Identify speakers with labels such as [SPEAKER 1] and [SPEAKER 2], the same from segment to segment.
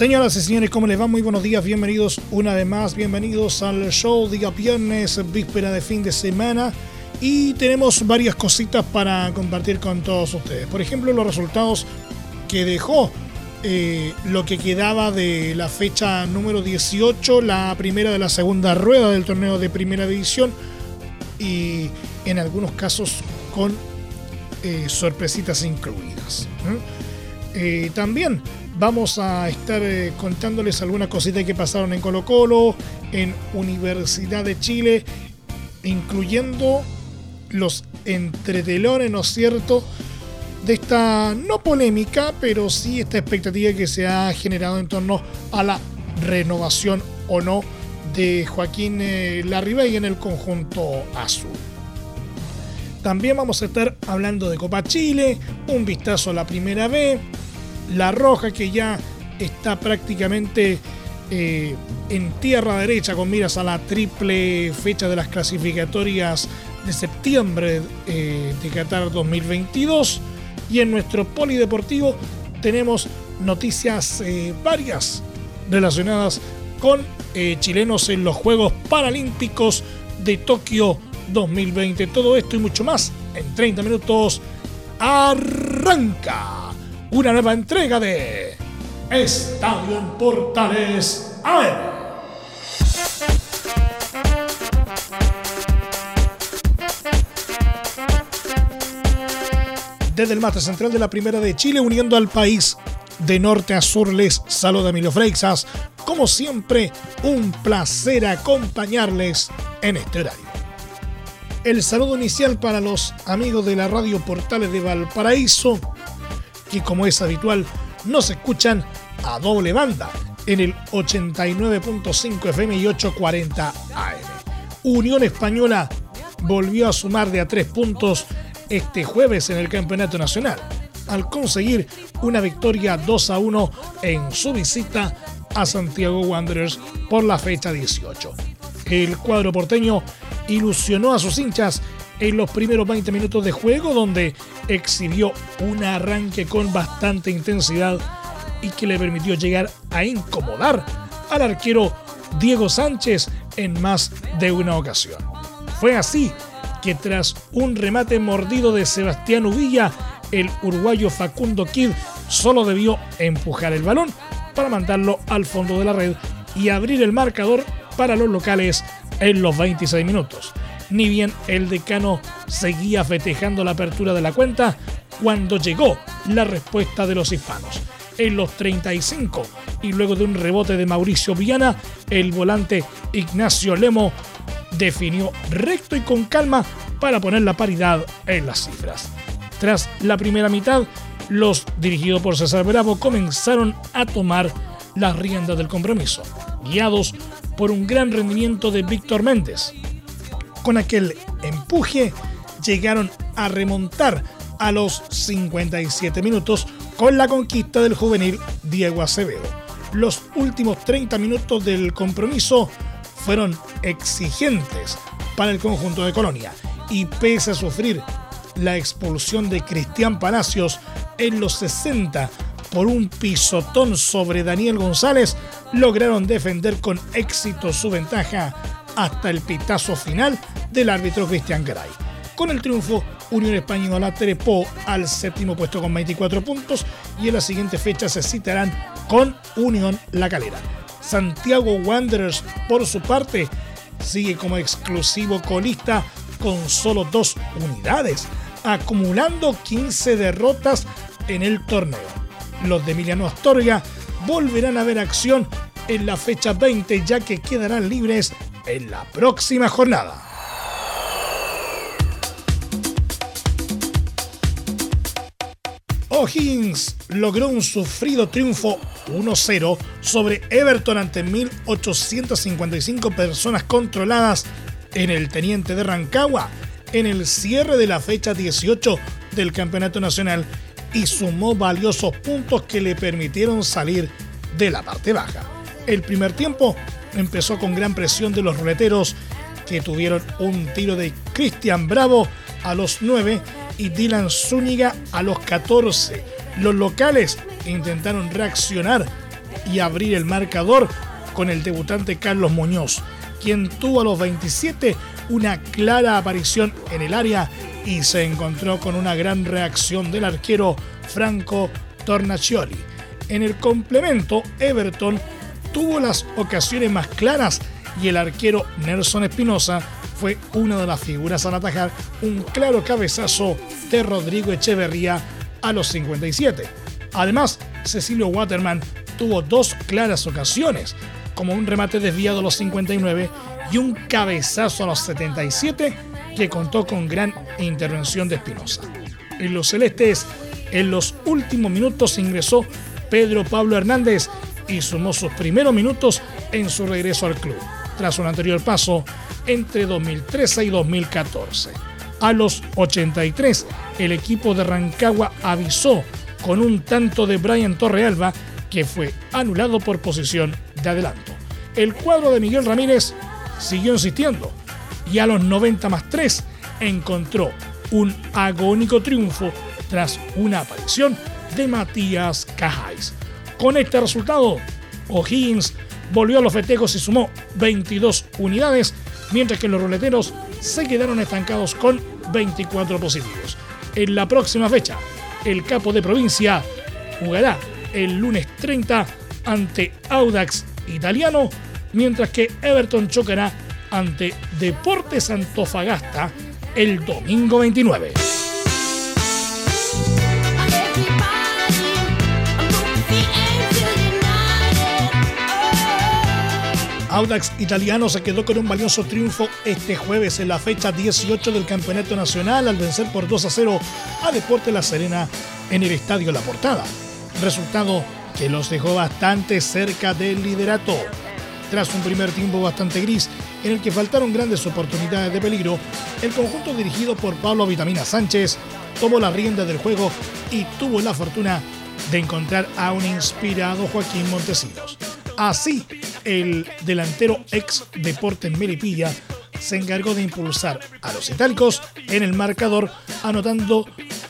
[SPEAKER 1] Señoras y señores, ¿cómo les va? Muy buenos días, bienvenidos una vez más, bienvenidos al show día viernes, víspera de fin de semana. Y tenemos varias cositas para compartir con todos ustedes. Por ejemplo, los resultados que dejó eh, lo que quedaba de la fecha número 18, la primera de la segunda rueda del torneo de primera división. Y en algunos casos con eh, sorpresitas incluidas. Eh, también vamos a estar eh, contándoles algunas cositas que pasaron en Colo Colo, en Universidad de Chile, incluyendo los entretelones, ¿no es cierto? De esta no polémica, pero sí esta expectativa que se ha generado en torno a la renovación o no de Joaquín eh, Larribey en el conjunto azul. También vamos a estar hablando de Copa Chile, un vistazo a la primera B, la Roja que ya está prácticamente eh, en tierra derecha con miras a la triple fecha de las clasificatorias de septiembre eh, de Qatar 2022. Y en nuestro polideportivo tenemos noticias eh, varias relacionadas con chilenos en los Juegos Paralímpicos de Tokio 2020. Todo esto y mucho más en 30 minutos. Arranca una nueva entrega de Estadio en Portales AM. Desde el mate central de la Primera de Chile, uniendo al país de norte a sur, les saluda Emilio Freixas. Como siempre, un placer acompañarles en este horario. El saludo inicial para los amigos de la radio Portales de Valparaíso, que como es habitual nos escuchan a doble banda en el 89.5 FM y 840 AM. Unión Española volvió a sumar de a tres puntos este jueves en el Campeonato Nacional, al conseguir una victoria 2 a 1 en su visita a Santiago Wanderers por la fecha 18. El cuadro porteño ilusionó a sus hinchas en los primeros 20 minutos de juego, donde exhibió un arranque con bastante intensidad y que le permitió llegar a incomodar al arquero Diego Sánchez en más de una ocasión. Fue así que tras un remate mordido de Sebastián Uvilla, el uruguayo Facundo Kid solo debió empujar el balón para mandarlo al fondo de la red y abrir el marcador para los locales en los 26 minutos ni bien el decano seguía festejando la apertura de la cuenta cuando llegó la respuesta de los hispanos. En los 35 y luego de un rebote de Mauricio Viana, el volante Ignacio Lemo definió recto y con calma para poner la paridad en las cifras. Tras la primera mitad, los dirigidos por César Bravo comenzaron a tomar las riendas del compromiso, guiados por un gran rendimiento de Víctor Méndez, con aquel empuje llegaron a remontar a los 57 minutos con la conquista del juvenil Diego Acevedo. Los últimos 30 minutos del compromiso fueron exigentes para el conjunto de Colonia y pese a sufrir la expulsión de Cristian Palacios en los 60 por un pisotón sobre Daniel González, lograron defender con éxito su ventaja hasta el pitazo final del árbitro Cristian Garay. Con el triunfo, Unión Española trepó al séptimo puesto con 24 puntos y en la siguiente fecha se citarán con Unión La Calera. Santiago Wanderers, por su parte, sigue como exclusivo colista con solo dos unidades, acumulando 15 derrotas en el torneo. Los de Emiliano Astorga volverán a ver acción en la fecha 20 ya que quedarán libres en la próxima jornada. O'Higgins logró un sufrido triunfo 1-0 sobre Everton ante 1.855 personas controladas en el Teniente de Rancagua en el cierre de la fecha 18 del Campeonato Nacional y sumó valiosos puntos que le permitieron salir de la parte baja. El primer tiempo empezó con gran presión de los ruleteros que tuvieron un tiro de Cristian Bravo a los 9 y Dylan Zúñiga a los 14. Los locales intentaron reaccionar y abrir el marcador con el debutante Carlos Muñoz, quien tuvo a los 27 una clara aparición en el área y se encontró con una gran reacción del arquero Franco Tornaccioli. En el complemento, Everton tuvo las ocasiones más claras y el arquero Nelson Espinosa fue una de las figuras al atajar un claro cabezazo de Rodrigo Echeverría a los 57. Además, Cecilio Waterman tuvo dos claras ocasiones, como un remate desviado a los 59 y un cabezazo a los 77 que contó con gran intervención de Espinosa. En los celestes, en los últimos minutos ingresó Pedro Pablo Hernández y sumó sus primeros minutos en su regreso al club, tras un anterior paso entre 2013 y 2014. A los 83, el equipo de Rancagua avisó con un tanto de Brian Torrealba que fue anulado por posición de adelanto. El cuadro de Miguel Ramírez siguió insistiendo y a los 90 más 3 encontró un agónico triunfo tras una aparición de Matías Cajáis. Con este resultado, O'Higgins volvió a los festejos y sumó 22 unidades, mientras que los ruleteros se quedaron estancados con 24 positivos. En la próxima fecha, el capo de provincia jugará el lunes 30 ante Audax Italiano, mientras que Everton chocará ante Deportes Antofagasta el domingo 29. Audax italiano se quedó con un valioso triunfo este jueves en la fecha 18 del Campeonato Nacional al vencer por 2 a 0 a Deporte La Serena en el Estadio La Portada. Resultado que los dejó bastante cerca del liderato. Tras un primer tiempo bastante gris, en el que faltaron grandes oportunidades de peligro, el conjunto dirigido por Pablo Vitamina Sánchez tomó la rienda del juego y tuvo la fortuna de encontrar a un inspirado Joaquín Montesinos. Así, el delantero ex Deportes Melipilla se encargó de impulsar a los itálicos en el marcador, anotando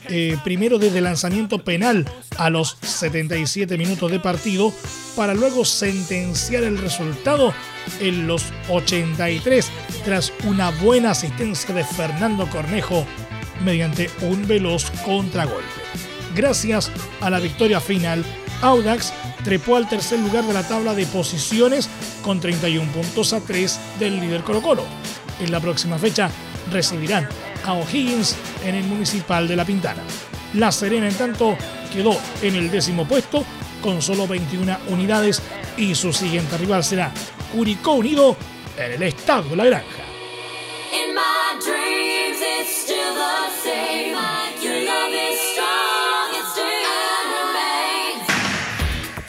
[SPEAKER 1] eh, primero desde lanzamiento penal a los 77 minutos de partido, para luego sentenciar el resultado en los 83 tras una buena asistencia de Fernando Cornejo mediante un veloz contragolpe. Gracias a la victoria final, Audax trepó al tercer lugar de la tabla de posiciones con 31 puntos a 3 del líder Colo Colo. En la próxima fecha recibirán a O'Higgins en el Municipal de La Pintana. La Serena, en tanto, quedó en el décimo puesto con solo 21 unidades y su siguiente rival será Curicó Unido en el Estadio La Granja.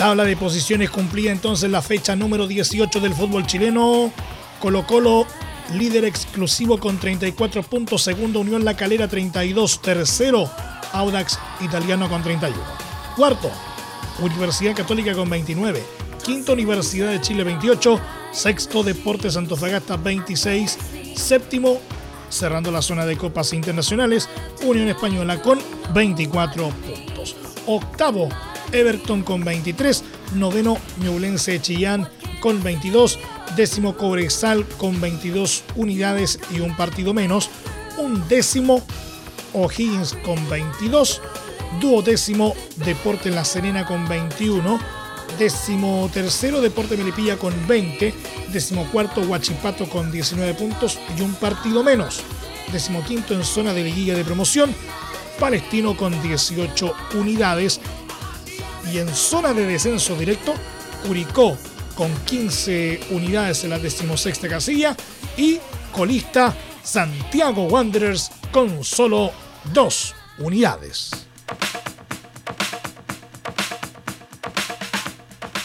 [SPEAKER 1] Tabla de posiciones cumplía entonces la fecha número 18 del fútbol chileno. Colo Colo, líder exclusivo con 34 puntos. Segundo, Unión La Calera 32. Tercero, Audax Italiano con 31. Cuarto, Universidad Católica con 29. Quinto, Universidad de Chile 28. Sexto, Deportes Antofagasta 26. Séptimo, cerrando la zona de copas internacionales, Unión Española con 24 puntos. Octavo, Everton con 23, noveno Ñublense Chillán con 22, décimo Cobresal con 22 unidades y un partido menos, un décimo O'Higgins con 22, duodécimo Deporte La Serena con 21, décimo tercero Deporte Melipilla con 20, décimo cuarto Huachipato con 19 puntos y un partido menos, décimo quinto en zona de liguilla de promoción, Palestino con 18 unidades y en zona de descenso directo, Curicó con 15 unidades en la decimosexta casilla y colista Santiago Wanderers con solo dos unidades.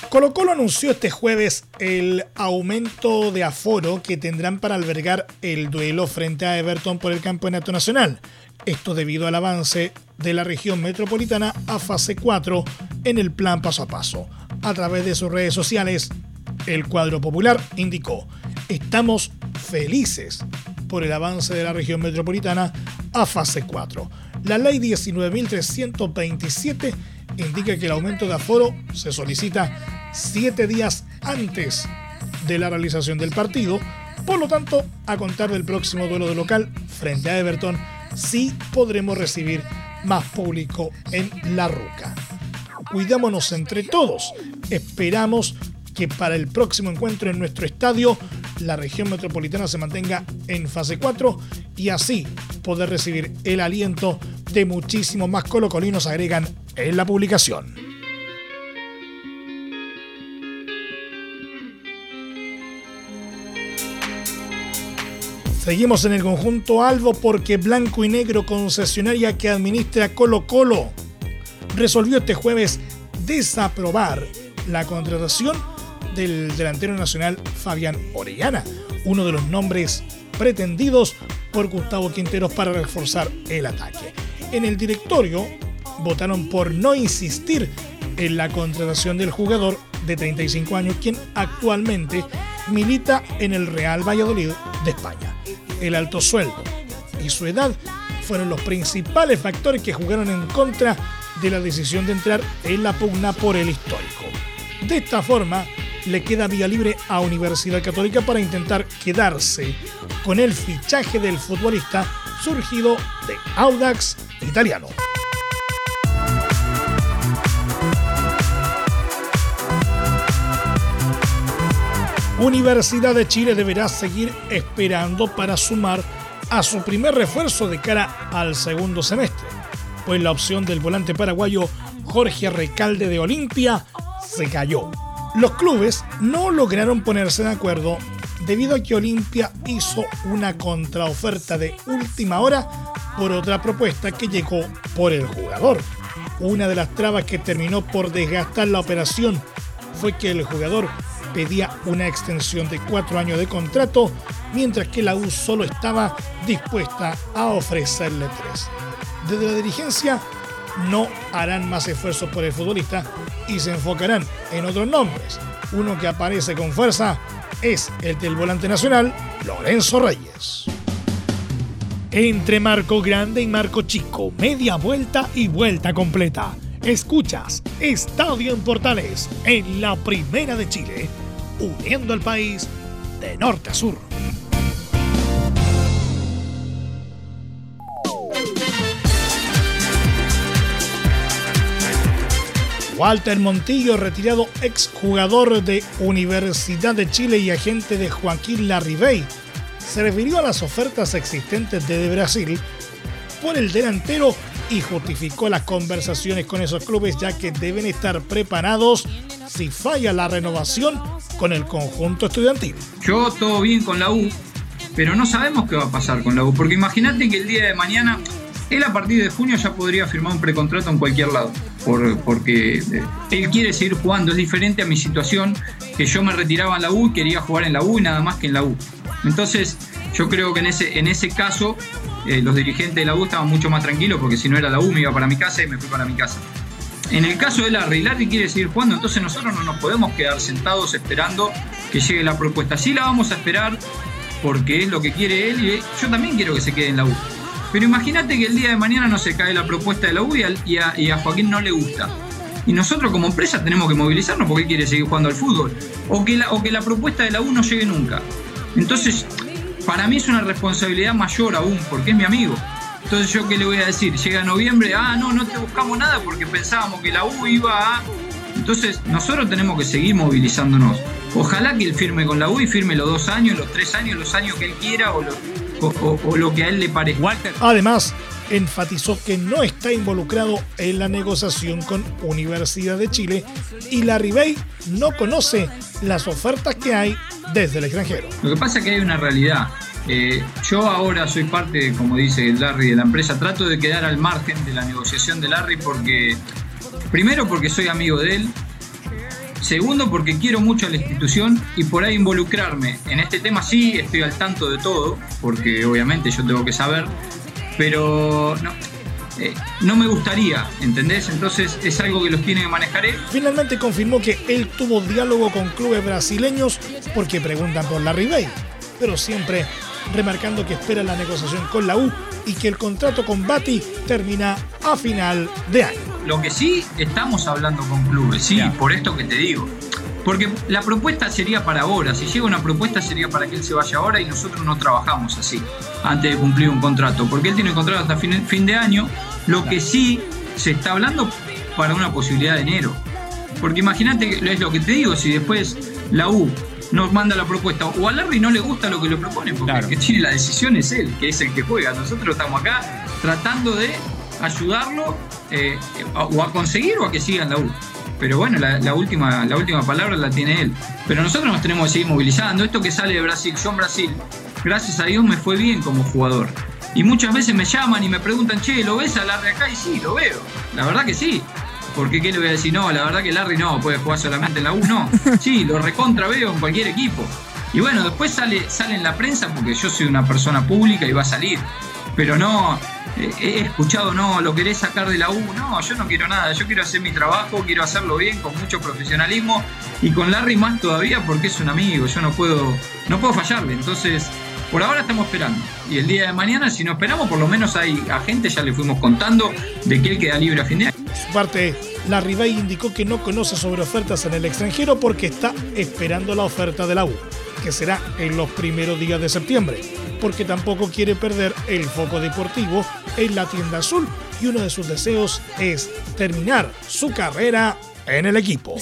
[SPEAKER 1] Colo Colo anunció este jueves el aumento de aforo que tendrán para albergar el duelo frente a Everton por el Campeonato Nacional. Esto debido al avance de la región metropolitana a fase 4 en el plan paso a paso. A través de sus redes sociales, el cuadro popular indicó, estamos felices por el avance de la región metropolitana a fase 4. La ley 19.327 indica que el aumento de aforo se solicita siete días antes de la realización del partido. Por lo tanto, a contar del próximo duelo de local frente a Everton, sí podremos recibir más público en La Ruca. Cuidámonos entre todos. Esperamos que para el próximo encuentro en nuestro estadio la región metropolitana se mantenga en fase 4 y así poder recibir el aliento de muchísimos más colocolinos, agregan en la publicación. Seguimos en el conjunto Albo porque Blanco y Negro, concesionaria que administra Colo Colo, resolvió este jueves desaprobar la contratación del delantero nacional Fabián Orellana, uno de los nombres pretendidos por Gustavo Quinteros para reforzar el ataque. En el directorio votaron por no insistir en la contratación del jugador de 35 años, quien actualmente milita en el Real Valladolid de España. El alto sueldo y su edad fueron los principales factores que jugaron en contra de la decisión de entrar en la pugna por el histórico. De esta forma, le queda vía libre a Universidad Católica para intentar quedarse con el fichaje del futbolista surgido de Audax italiano. Universidad de Chile deberá seguir esperando para sumar a su primer refuerzo de cara al segundo semestre, pues la opción del volante paraguayo Jorge Recalde de Olimpia se cayó. Los clubes no lograron ponerse de acuerdo debido a que Olimpia hizo una contraoferta de última hora por otra propuesta que llegó por el jugador. Una de las trabas que terminó por desgastar la operación fue que el jugador pedía una extensión de cuatro años de contrato, mientras que la U solo estaba dispuesta a ofrecerle tres. Desde la dirigencia no harán más esfuerzos por el futbolista y se enfocarán en otros nombres. Uno que aparece con fuerza es el del volante nacional, Lorenzo Reyes. Entre Marco Grande y Marco Chico, media vuelta y vuelta completa. Escuchas Estadio en Portales en la Primera de Chile, uniendo al país de norte a sur. Walter Montillo, retirado exjugador de Universidad de Chile y agente de Joaquín Larribey, se refirió a las ofertas existentes de Brasil por el delantero y justificó las conversaciones con esos clubes ya que deben estar preparados si falla la renovación con el conjunto estudiantil.
[SPEAKER 2] Yo todo bien con la U, pero no sabemos qué va a pasar con la U, porque imagínate que el día de mañana él a partir de junio ya podría firmar un precontrato en cualquier lado, porque eh, él quiere seguir jugando. Es diferente a mi situación, que yo me retiraba en la U quería jugar en la U y nada más que en la U. Entonces, yo creo que en ese, en ese caso, eh, los dirigentes de la U estaban mucho más tranquilos, porque si no era la U me iba para mi casa y me fui para mi casa. En el caso de Larry, Larry quiere seguir jugando, entonces nosotros no nos podemos quedar sentados esperando que llegue la propuesta. Sí la vamos a esperar porque es lo que quiere él y yo también quiero que se quede en la U. Pero imagínate que el día de mañana no se cae la propuesta de la U y a, Joaquín no le gusta. Y nosotros como empresa tenemos que movilizarnos porque él quiere seguir jugando al fútbol. O que, la, o que la propuesta de la U no llegue nunca. Entonces, para mí es una responsabilidad mayor aún, porque es mi amigo. Entonces, ¿yo qué le voy a decir? Llega noviembre, ah, no, no te buscamos nada porque pensábamos que la U iba a... Entonces, nosotros tenemos que seguir movilizándonos. Ojalá que él firme con la U y firme los dos años, los tres años, los años que él quiera o lo que a él le parece.
[SPEAKER 1] Además, enfatizó que no está involucrado en la negociación con Universidad de Chile y la Ribey no conoce las ofertas que hay desde el extranjero.
[SPEAKER 2] Lo que pasa es que hay una realidad. Eh, yo ahora soy parte, como dice Larry, de la empresa. Trato de quedar al margen de la negociación de Larry porque, primero porque soy amigo de él, Segundo, porque quiero mucho a la institución y por ahí involucrarme. En este tema sí estoy al tanto de todo, porque obviamente yo tengo que saber, pero no, eh, me gustaría, ¿entendés? Entonces es algo que los tiene que manejar él.
[SPEAKER 1] Finalmente confirmó que él tuvo diálogo con clubes brasileños porque preguntan por la Ribey, pero siempre remarcando que espera la negociación con la U y que el contrato con Bati termina a final de año.
[SPEAKER 2] Lo que sí estamos hablando con clubes, sí, por esto que te digo. Porque la propuesta sería para ahora. Si llega una propuesta sería para que él se vaya ahora y nosotros no trabajamos así, antes de cumplir un contrato. Porque él tiene un contrato hasta fin, fin de año. Lo que sí se está hablando para una posibilidad de enero. Porque imagínate, es lo que te digo, si después la U nos manda la propuesta o a Larry no le gusta lo que le propone, porque el que tiene la decisión es él, que es el que juega. Nosotros estamos acá tratando de ayudarlo eh, o a conseguir o a que siga en la U pero bueno, la, última, la última palabra la tiene él. Pero nosotros nos tenemos que seguir movilizando. Esto que sale de Brasil, yo en Brasil, gracias a Dios me fue bien como jugador. Y muchas veces me llaman y me preguntan, che, ¿lo ves a Larry acá? Y sí, lo veo. La verdad que sí. Porque qué le voy a decir, no, la verdad que Larry no, puede jugar solamente en la U, no. Sí, lo recontra veo en cualquier equipo. Y bueno, después sale, sale en la prensa porque yo soy una persona pública y va a salir. Pero no, he escuchado, no, lo querés sacar de la U. No, yo no quiero nada. Yo quiero hacer mi trabajo, quiero hacerlo bien, con mucho profesionalismo. Y con Larry más todavía porque es un amigo. Yo no puedo, no puedo fallarle. Entonces, por ahora estamos esperando. Y el día de mañana, si no esperamos, por lo menos hay agentes, ya le fuimos contando, de que él queda libre a fin de
[SPEAKER 1] su parte, Larry Bay indicó que no conoce sobre ofertas en el extranjero porque está esperando la oferta de la U, que será en los primeros días de septiembre porque tampoco quiere perder el foco deportivo en la tienda azul y uno de sus deseos es terminar su carrera en el equipo.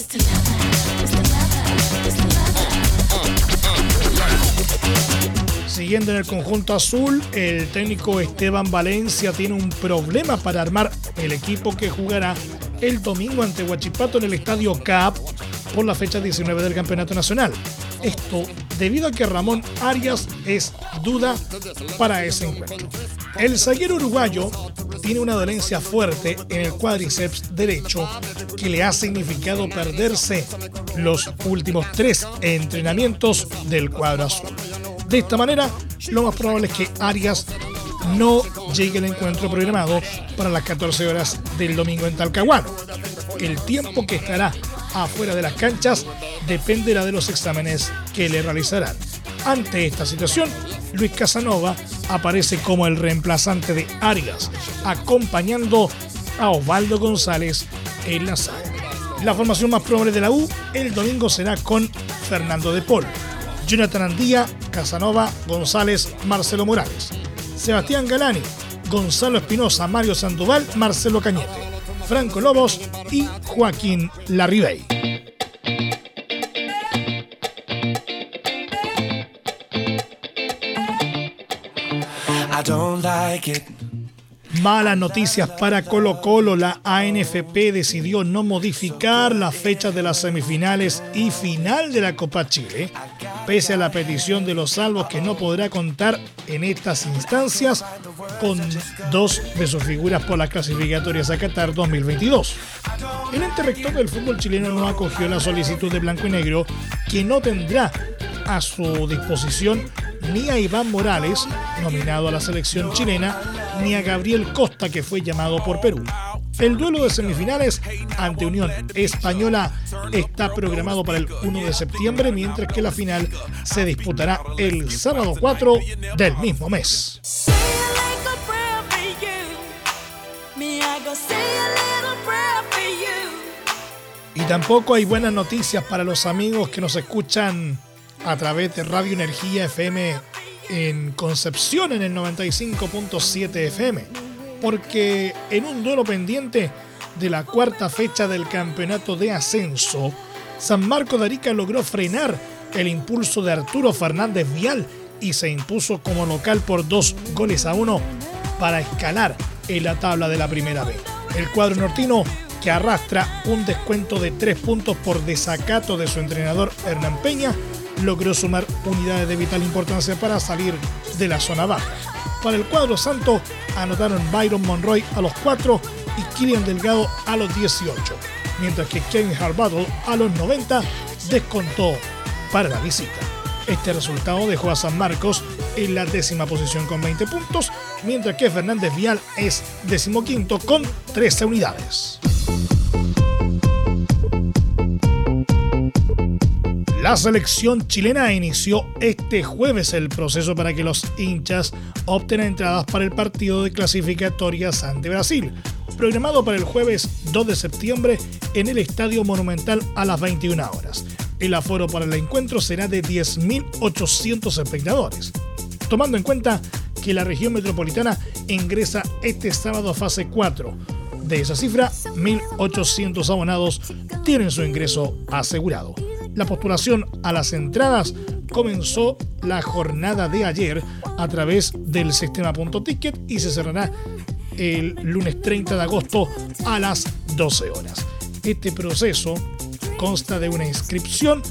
[SPEAKER 1] Siguiendo en el conjunto azul, el técnico Esteban Valencia tiene un problema para armar el equipo que jugará el domingo ante Huachipato en el estadio CAP por la fecha 19 del Campeonato Nacional. Esto debido a que Ramón Arias es duda para ese encuentro. El zaguero uruguayo tiene una dolencia fuerte en el cuádriceps derecho que le ha significado perderse los últimos tres entrenamientos del cuadro azul. De esta manera, lo más probable es que Arias no llegue al encuentro programado para las 14 horas del domingo en Talcahuano. El tiempo que estará afuera de las canchas dependerá de los exámenes que le realizarán. Ante esta situación, Luis Casanova aparece como el reemplazante de Arias, acompañando a Osvaldo González en la sala. La formación más probable de la U el domingo será con Fernando de Paul, Jonathan Andía, Casanova, González, Marcelo Morales, Sebastián Galani, Gonzalo Espinosa, Mario Sandoval, Marcelo Cañete, Franco Lobos y Joaquín Larribey. Malas noticias para Colo Colo. La ANFP decidió no modificar las fechas de las semifinales y final de la Copa Chile, pese a la petición de los salvos que no podrá contar en estas instancias con dos de sus figuras por las clasificatorias a Qatar 2022. El ente rector del fútbol chileno no acogió la solicitud de Blanco y Negro, que no tendrá a su disposición ni a Iván Morales, nominado a la selección chilena, ni a Gabriel Costa, que fue llamado por Perú. El duelo de semifinales ante Unión Española está programado para el 1 de septiembre, mientras que la final se disputará el sábado 4 del mismo mes. Y tampoco hay buenas noticias para los amigos que nos escuchan a través de Radio Energía FM en Concepción en el 95.7 FM, porque en un duelo pendiente de la cuarta fecha del campeonato de ascenso, San Marco de Arica logró frenar el impulso de Arturo Fernández Vial y se impuso como local por dos goles a uno para escalar en la tabla de la primera vez. El cuadro nortino que arrastra un descuento de tres puntos por desacato de su entrenador Hernán Peña logró sumar unidades de vital importancia para salir de la zona baja. Para el cuadro santo anotaron Byron Monroy a los 4 y Kilian Delgado a los 18. mientras que Kevin Harbattle a los 90 descontó para la visita. Este resultado dejó a San Marcos en la décima posición con 20 puntos, mientras que Fernández Vial es decimoquinto con 13 unidades. La selección chilena inició este jueves el proceso para que los hinchas obtengan entradas para el partido de clasificatorias ante Brasil, programado para el jueves 2 de septiembre en el Estadio Monumental a las 21 horas. El aforo para el encuentro será de 10.800 espectadores, tomando en cuenta que la región metropolitana ingresa este sábado a fase 4. De esa cifra, 1.800 abonados tienen su ingreso asegurado. La postulación a las entradas comenzó la jornada de ayer a través del sistema Punto Ticket y se cerrará el lunes 30 de agosto a las 12 horas. Este proceso consta de una inscripción,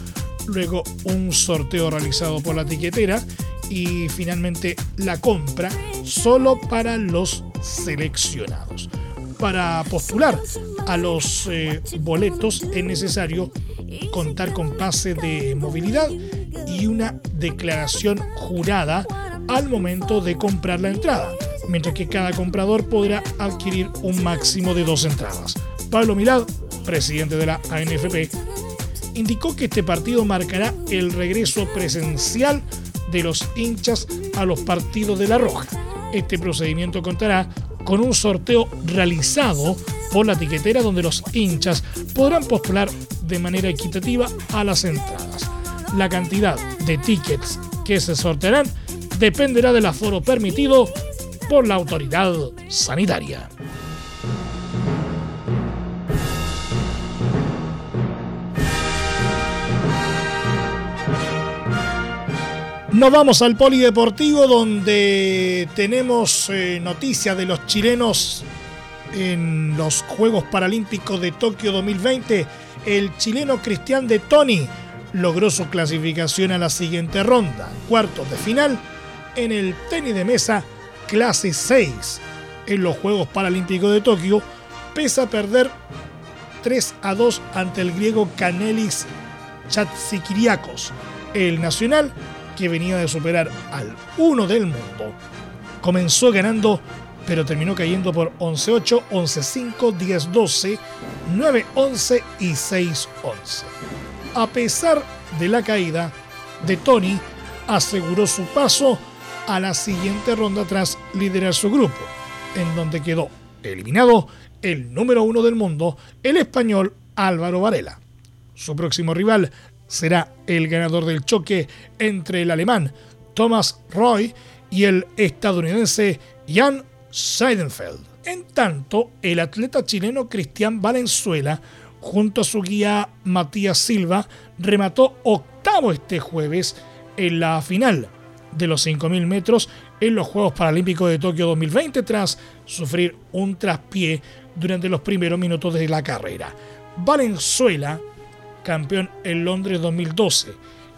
[SPEAKER 1] luego un sorteo realizado por la tiquetera y finalmente la compra solo para los seleccionados. Para postular a los eh, boletos es necesario contar con pase de movilidad y una declaración jurada al momento de comprar la entrada, mientras que cada comprador podrá adquirir un máximo de dos entradas. Pablo Milad, presidente de la ANFP, indicó que este partido marcará el regreso presencial de los hinchas a los partidos de La Roja. Este procedimiento contará con un sorteo realizado por la tiquetera donde los hinchas podrán postular de manera equitativa a las entradas. La cantidad de tickets que se sortearán dependerá del aforo permitido por la autoridad sanitaria. Nos vamos al polideportivo donde tenemos eh, noticias de los chilenos en los Juegos Paralímpicos de Tokio 2020 el chileno Cristian de Toni logró su clasificación a la siguiente ronda, cuartos de final, en el tenis de mesa clase 6 en los Juegos Paralímpicos de Tokio, pese a perder 3 a 2 ante el griego Kanelis Chatsikiriakos, el nacional que venía de superar al uno del mundo. Comenzó ganando pero terminó cayendo por 11-8, 11-5, 10-12, 9-11 y 6-11. A pesar de la caída, de Tony aseguró su paso a la siguiente ronda tras liderar su grupo, en donde quedó eliminado el número uno del mundo, el español Álvaro Varela. Su próximo rival será el ganador del choque entre el alemán Thomas Roy y el estadounidense Jan Seidenfeld. En tanto, el atleta chileno Cristian Valenzuela, junto a su guía Matías Silva, remató octavo este jueves en la final de los 5.000 metros en los Juegos Paralímpicos de Tokio 2020 tras sufrir un traspié durante los primeros minutos de la carrera. Valenzuela, campeón en Londres 2012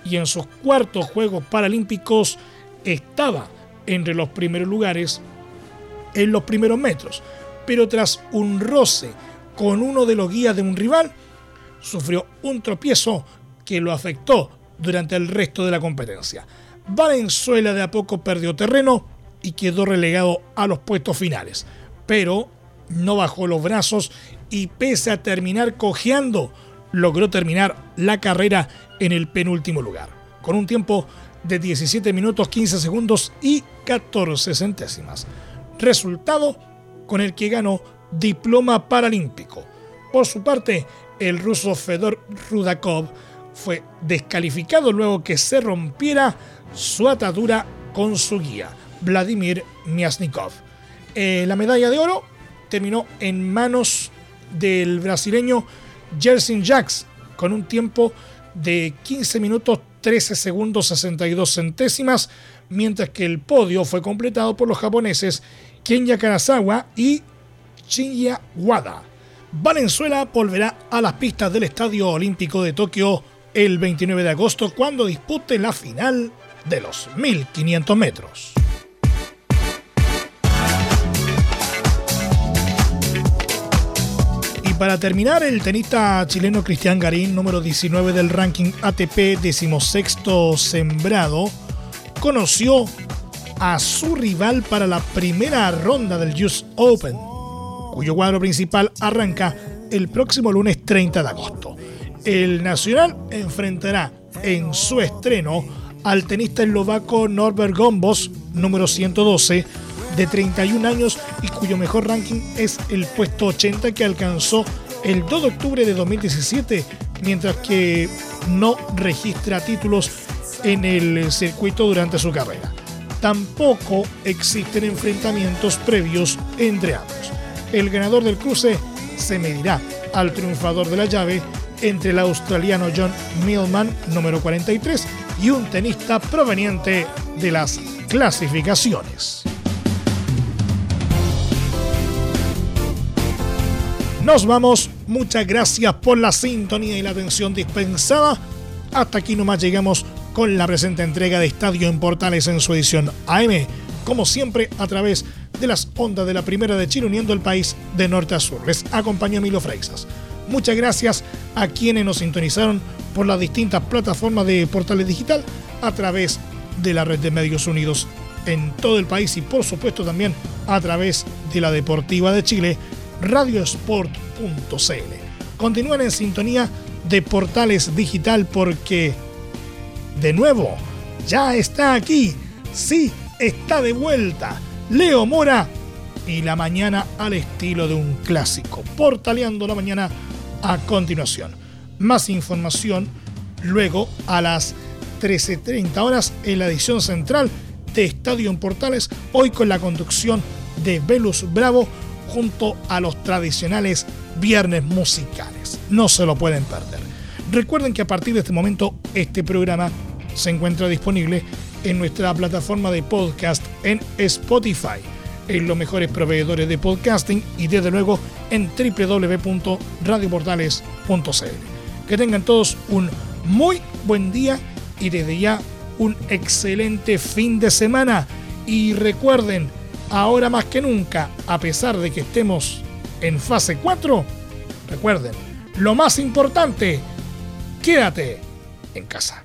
[SPEAKER 1] y en sus cuartos Juegos Paralímpicos, estaba entre los primeros lugares en los primeros metros, pero tras un roce con uno de los guías de un rival, sufrió un tropiezo que lo afectó durante el resto de la competencia. Valenzuela de a poco perdió terreno y quedó relegado a los puestos finales, pero no bajó los brazos y pese a terminar cojeando, logró terminar la carrera en el penúltimo lugar, con un tiempo de 17 minutos 15 segundos y 14 centésimas resultado con el que ganó diploma paralímpico. Por su parte, el ruso Fedor Rudakov fue descalificado luego que se rompiera su atadura con su guía, Vladimir Miasnikov. Eh, la medalla de oro terminó en manos del brasileño Jersin Jacks con un tiempo de 15 minutos 13 segundos 62 centésimas, mientras que el podio fue completado por los japoneses Kenya Karasawa y Shinya Wada. Valenzuela volverá a las pistas del Estadio Olímpico de Tokio el 29 de agosto cuando dispute la final de los 1500 metros. Y para terminar, el tenista chileno Cristian Garín, número 19 del ranking ATP, decimosexto sembrado, conoció a su rival para la primera ronda del US Open, cuyo cuadro principal arranca el próximo lunes 30 de agosto. El Nacional enfrentará en su estreno al tenista eslovaco Norbert Gombos, número 112, de 31 años y cuyo mejor ranking es el puesto 80 que alcanzó el 2 de octubre de 2017, mientras que no registra títulos en el circuito durante su carrera. Tampoco existen enfrentamientos previos entre ambos. El ganador del cruce se medirá al triunfador de la llave entre el australiano John Millman, número 43, y un tenista proveniente de las clasificaciones. Nos vamos. Muchas gracias por la sintonía y la atención dispensada. Hasta aquí nomás llegamos con la presente entrega de Estadio en Portales en su edición AM, como siempre a través de las ondas de la Primera de Chile uniendo el país de norte a sur. Les acompañó Milo Freixas. Muchas gracias a quienes nos sintonizaron por las distintas plataformas de Portales Digital a través de la red de medios unidos en todo el país y por supuesto también a través de la Deportiva de Chile radiosport.cl. Continúen en sintonía de Portales Digital porque, de nuevo, ya está aquí, sí, está de vuelta, Leo Mora y la mañana al estilo de un clásico, portaleando la mañana a continuación. Más información luego a las 13.30 horas en la edición central de Estadio en Portales, hoy con la conducción de Velus Bravo junto a los tradicionales viernes musicales. No se lo pueden perder. Recuerden que a partir de este momento este programa se encuentra disponible en nuestra plataforma de podcast en Spotify, en los mejores proveedores de podcasting y desde luego en www.radioportales.cl. Que tengan todos un muy buen día y desde ya un excelente fin de semana. Y recuerden, ahora más que nunca, a pesar de que estemos en fase 4, recuerden, lo más importante, quédate en casa.